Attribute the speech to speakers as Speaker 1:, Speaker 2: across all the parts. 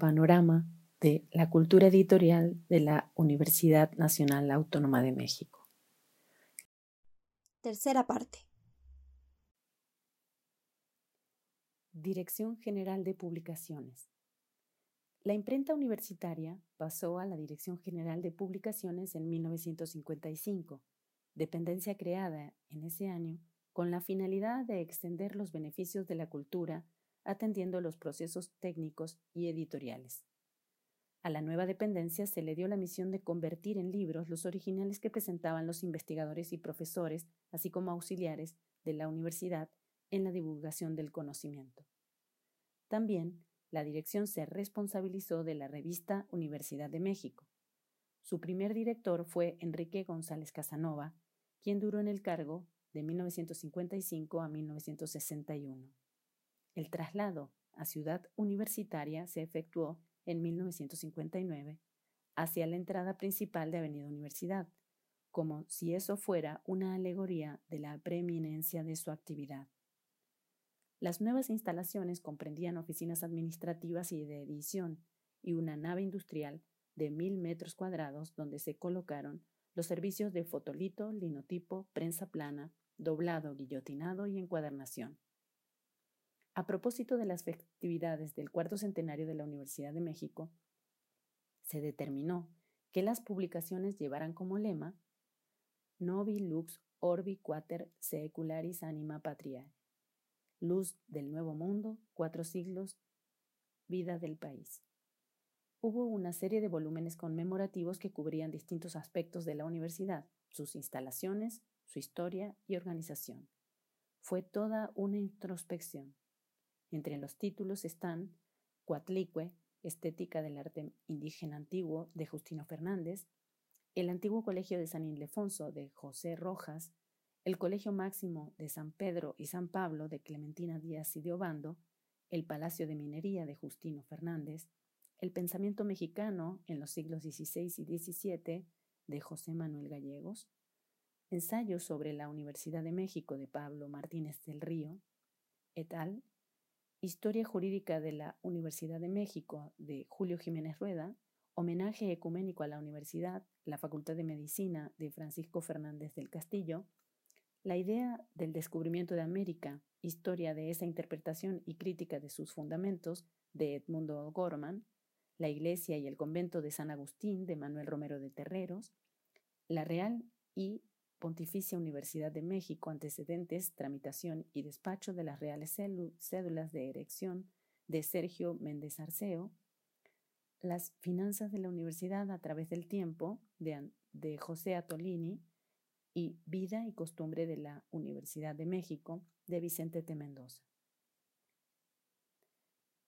Speaker 1: Panorama de la cultura editorial de la Universidad Nacional Autónoma de México.
Speaker 2: Tercera parte.
Speaker 1: Dirección General de Publicaciones. La imprenta universitaria pasó a la Dirección General de Publicaciones en 1955, dependencia creada en ese año con la finalidad de extender los beneficios de la cultura atendiendo los procesos técnicos y editoriales. A la nueva dependencia se le dio la misión de convertir en libros los originales que presentaban los investigadores y profesores, así como auxiliares de la universidad en la divulgación del conocimiento. También la dirección se responsabilizó de la revista Universidad de México. Su primer director fue Enrique González Casanova, quien duró en el cargo de 1955 a 1961. El traslado a Ciudad Universitaria se efectuó en 1959 hacia la entrada principal de Avenida Universidad, como si eso fuera una alegoría de la preeminencia de su actividad. Las nuevas instalaciones comprendían oficinas administrativas y de edición y una nave industrial de mil metros cuadrados donde se colocaron los servicios de fotolito, linotipo, prensa plana, doblado, guillotinado y encuadernación. A propósito de las festividades del cuarto centenario de la Universidad de México, se determinó que las publicaciones llevaran como lema Novi lux orbi quater secularis anima patriae, Luz del Nuevo Mundo, Cuatro Siglos, Vida del País. Hubo una serie de volúmenes conmemorativos que cubrían distintos aspectos de la universidad, sus instalaciones, su historia y organización. Fue toda una introspección. Entre los títulos están Cuatlicue, Estética del Arte Indígena Antiguo, de Justino Fernández, el Antiguo Colegio de San Ildefonso, de José Rojas, el Colegio Máximo de San Pedro y San Pablo de Clementina Díaz y de Obando, el Palacio de Minería de Justino Fernández, el Pensamiento Mexicano en los siglos XVI y XVII de José Manuel Gallegos, Ensayos sobre la Universidad de México de Pablo Martínez del Río, et al., Historia Jurídica de la Universidad de México de Julio Jiménez Rueda, Homenaje Ecuménico a la Universidad, la Facultad de Medicina de Francisco Fernández del Castillo, la idea del descubrimiento de América, historia de esa interpretación y crítica de sus fundamentos, de Edmundo Gorman, la Iglesia y el Convento de San Agustín, de Manuel Romero de Terreros, la Real y Pontificia Universidad de México, antecedentes, tramitación y despacho de las reales cédulas de erección de Sergio Méndez Arceo, las finanzas de la universidad a través del tiempo de, José Atolini, y Vida y Costumbre de la Universidad de México de Vicente T. Mendoza.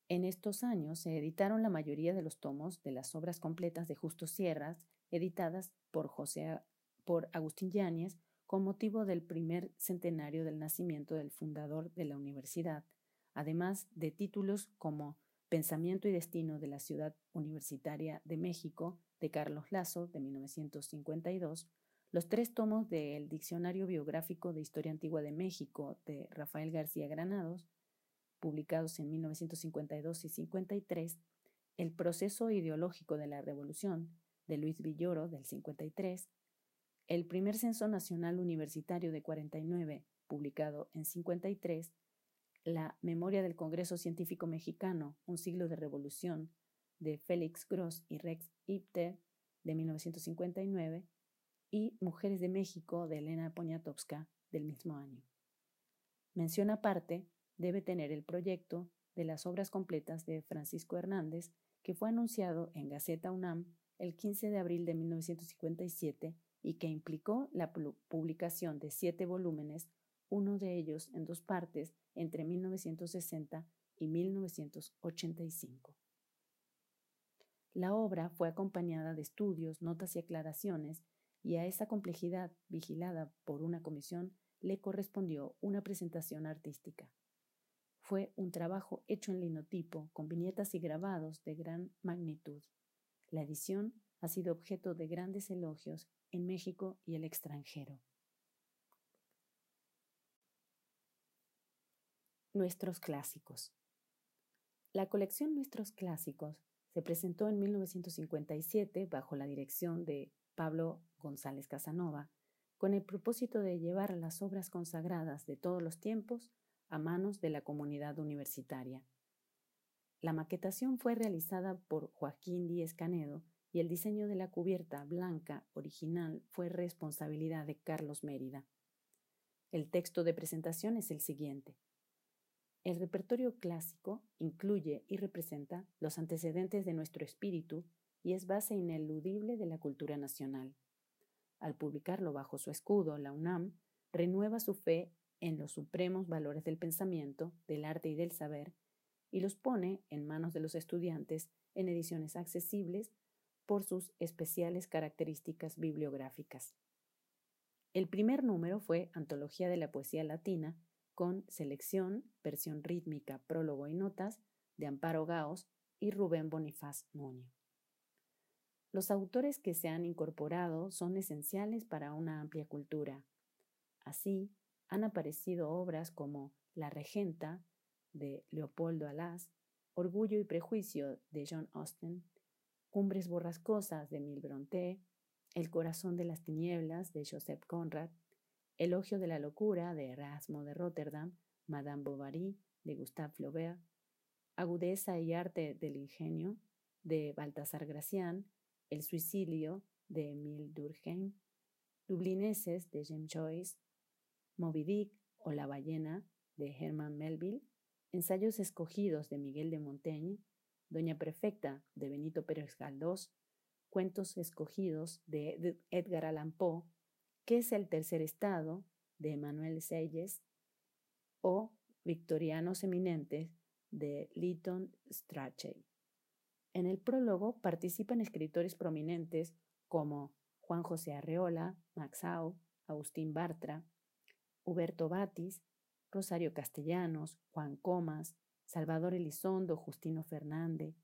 Speaker 1: En estos años se editaron la mayoría de los tomos de las obras completas de Justo Sierras, editadas por, José, por Agustín Yáñez con motivo del primer centenario del nacimiento del fundador de la universidad, además de títulos como Pensamiento y Destino de la Ciudad Universitaria de México, de Carlos Lazo, de 1952, los tres tomos del Diccionario Biográfico de Historia Antigua de México, de Rafael García Granados, publicados en 1952 y 53, El proceso ideológico de la Revolución, de Luis Villoro, del 53, el primer Censo Nacional Universitario de 49, publicado en 53, la Memoria del Congreso Científico Mexicano, Un siglo de revolución, de Félix Gross y Rex Ipter, de 1959, y Mujeres de México, de Elena Poniatowska, del mismo año. Mención aparte debe tener el proyecto de las obras completas de Francisco Hernández, que fue anunciado en Gaceta UNAM el 15 de abril de 1957 y que implicó la publicación de siete volúmenes uno de ellos en dos partes entre 1960 y 1985. La obra fue acompañada de estudios, notas y aclaraciones, y a esa complejidad vigilada por una comisión le correspondió una presentación artística. Fue un trabajo hecho en linotipo, con viñetas y grabados de gran magnitud. La edición ha sido objeto de grandes elogios en México y el extranjero. Nuestros clásicos. La colección Nuestros clásicos se presentó en 1957 bajo la dirección de Pablo González Casanova, con el propósito de llevar las obras consagradas de todos los tiempos a manos de la comunidad universitaria. La maquetación fue realizada por Joaquín Díez Canedo y el diseño de la cubierta blanca original fue responsabilidad de Carlos Mérida. El texto de presentación es el siguiente. El repertorio clásico incluye y representa los antecedentes de nuestro espíritu y es base ineludible de la cultura nacional. Al publicarlo bajo su escudo, la UNAM renueva su fe en los supremos valores del pensamiento, del arte y del saber, y los pone en manos de los estudiantes en ediciones accesibles por sus especiales características bibliográficas. El primer número fue Antología de la Poesía Latina, con selección, versión rítmica, prólogo y notas de Amparo Gaos y Rubén Bonifaz Nuño. Los autores que se han incorporado son esenciales para una amplia cultura. Así, han aparecido obras como La Regenta, de Leopoldo Alas, Orgullo y Prejuicio, de John Austen, Cumbres Borrascosas, de Emil Brontë, El Corazón de las Tinieblas, de Joseph Conrad, Elogio de la locura de Erasmo de Rotterdam, Madame Bovary de Gustave Flaubert, Agudeza y arte del ingenio de Baltasar Gracián, El suicidio de Emile Durkheim, Dublineses de James Joyce, Moby Dick o La ballena de Herman Melville, Ensayos escogidos de Miguel de Montaigne, Doña Perfecta de Benito Pérez Galdós, Cuentos escogidos de Edgar Allan Poe, ¿Qué es el tercer estado? de Manuel Selles o Victorianos eminentes de Lytton Strachey. En el prólogo participan escritores prominentes como Juan José Arreola, Maxau, Agustín Bartra, Huberto Batis, Rosario Castellanos, Juan Comas, Salvador Elizondo, Justino Fernández,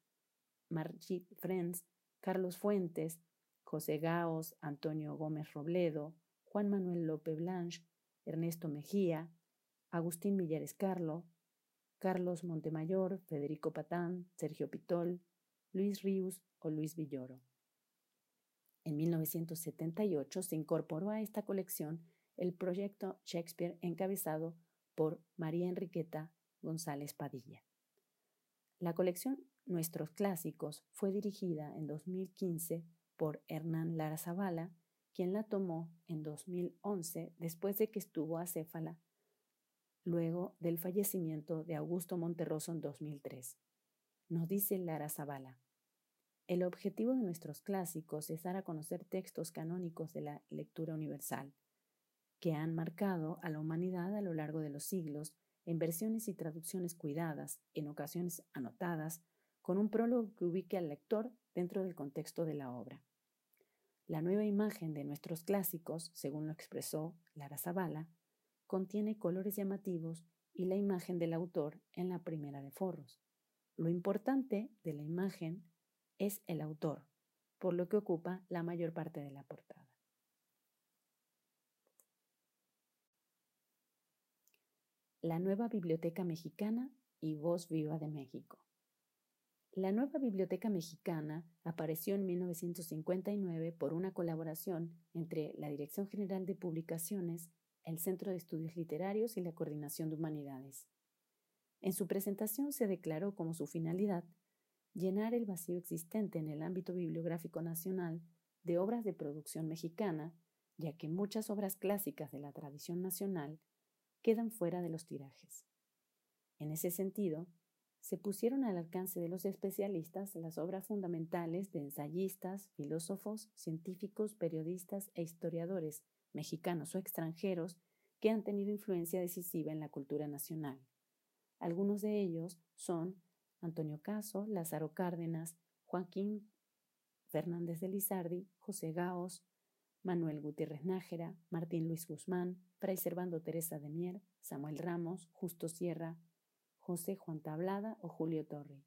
Speaker 1: Margit Friends, Carlos Fuentes, José Gaos, Antonio Gómez Robledo, Juan Manuel López Blanche, Ernesto Mejía, Agustín Millares Carlo, Carlos Montemayor, Federico Patán, Sergio Pitol, Luis Ríos o Luis Villoro. En 1978 se incorporó a esta colección el proyecto Shakespeare encabezado por María Enriqueta González Padilla. La colección Nuestros Clásicos fue dirigida en 2015 por Hernán Lara Zavala quien la tomó en 2011 después de que estuvo acéfala, luego del fallecimiento de Augusto Monterroso en 2003. Nos dice Lara Zavala. El objetivo de nuestros clásicos es dar a conocer textos canónicos de la lectura universal, que han marcado a la humanidad a lo largo de los siglos en versiones y traducciones cuidadas, en ocasiones anotadas, con un prólogo que ubique al lector dentro del contexto de la obra. La nueva imagen de nuestros clásicos, según lo expresó Lara Zavala, contiene colores llamativos y la imagen del autor en la primera de forros, Lo importante de la imagen es el autor, por lo que ocupa la mayor parte de la portada. La nueva Biblioteca Mexicana y Voz Viva de México. La nueva Biblioteca Mexicana apareció en 1959 por una colaboración entre la Dirección General de Publicaciones, el Centro de Estudios Literarios y la Coordinación de Humanidades. En su presentación se declaró como su finalidad llenar el vacío existente en el ámbito bibliográfico nacional de obras de producción mexicana, ya que muchas obras clásicas de la tradición nacional quedan fuera de los tirajes. En ese sentido, se pusieron al alcance de los especialistas las obras fundamentales de ensayistas, filósofos, científicos, periodistas e historiadores mexicanos o extranjeros que han tenido influencia decisiva en la cultura nacional. Algunos de ellos son Antonio Caso, Lázaro Cárdenas, Joaquín Fernández de Lizardi, José Gaos, Manuel Gutiérrez Nájera, Martín Luis Guzmán, Fray Servando Teresa de Mier, Samuel Ramos, Justo Sierra, José Juan Tablada o Julio Torri.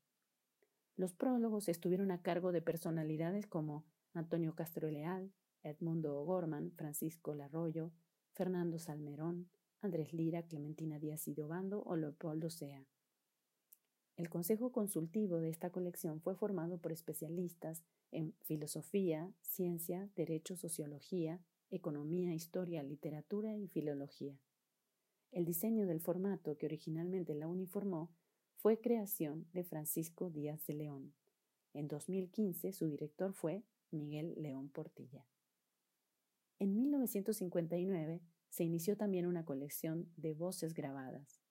Speaker 1: Los prólogos estuvieron a cargo de personalidades como Antonio Castro Leal, Edmundo O'Gorman, Francisco Larroyo, Fernando Salmerón, Andrés Lira, Clementina Díaz Idobando o Leopoldo Sea. El consejo consultivo de esta colección fue formado por especialistas en filosofía, ciencia, derecho, sociología, economía, historia, literatura y filología. El diseño del formato que originalmente la uniformó fue creación de Francisco Díaz de León. En 2015 su director fue Miguel León Portilla. En 1959 se inició también una colección de voces grabadas,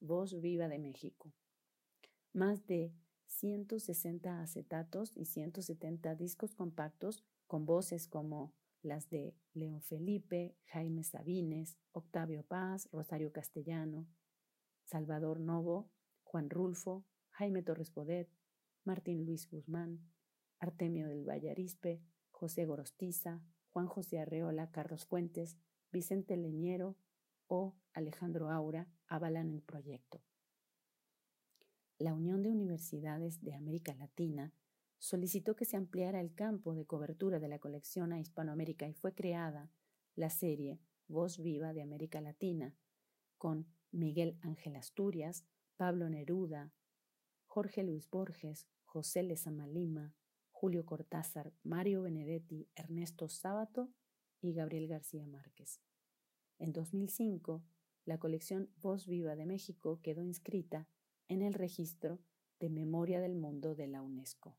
Speaker 1: Voz Viva de México. Más de 160 acetatos y 170 discos compactos con voces como las de León Felipe, Jaime Sabines, Octavio Paz, Rosario Castellano, Salvador Novo, Juan Rulfo, Jaime Torres Bodet, Martín Luis Guzmán, Artemio del Vallarispe, José Gorostiza, Juan José Arreola, Carlos Fuentes, Vicente Leñero o Alejandro Aura avalan el proyecto. La Unión de Universidades de América Latina solicitó que se ampliara el campo de cobertura de la colección a Hispanoamérica y fue creada la serie Voz Viva de América Latina, con Miguel Ángel Asturias, Pablo Neruda, Jorge Luis Borges, José Lezama Lima, Julio Cortázar, Mario Benedetti, Ernesto Sábato y Gabriel García Márquez. En 2005, la colección Voz Viva de México quedó inscrita en el registro de Memoria del Mundo de la UNESCO.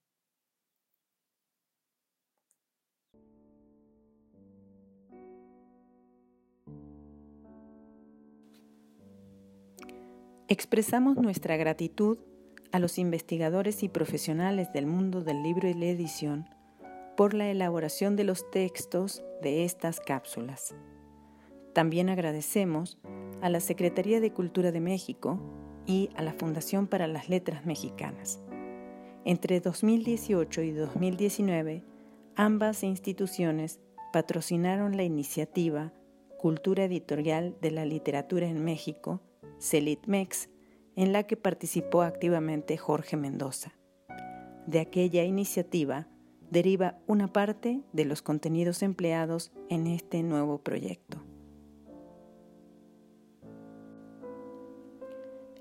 Speaker 1: Expresamos nuestra gratitud a los investigadores y profesionales del mundo del libro y la edición por la elaboración de los textos de estas cápsulas. También agradecemos a la Secretaría de Cultura de México y a la Fundación para las Letras Mexicanas. Entre 2018 y 2019, ambas instituciones patrocinaron la iniciativa Cultura Editorial de la Literatura en México CELITMEX, en la que participó activamente Jorge Mendoza. De aquella iniciativa deriva una parte de los contenidos empleados en este nuevo proyecto.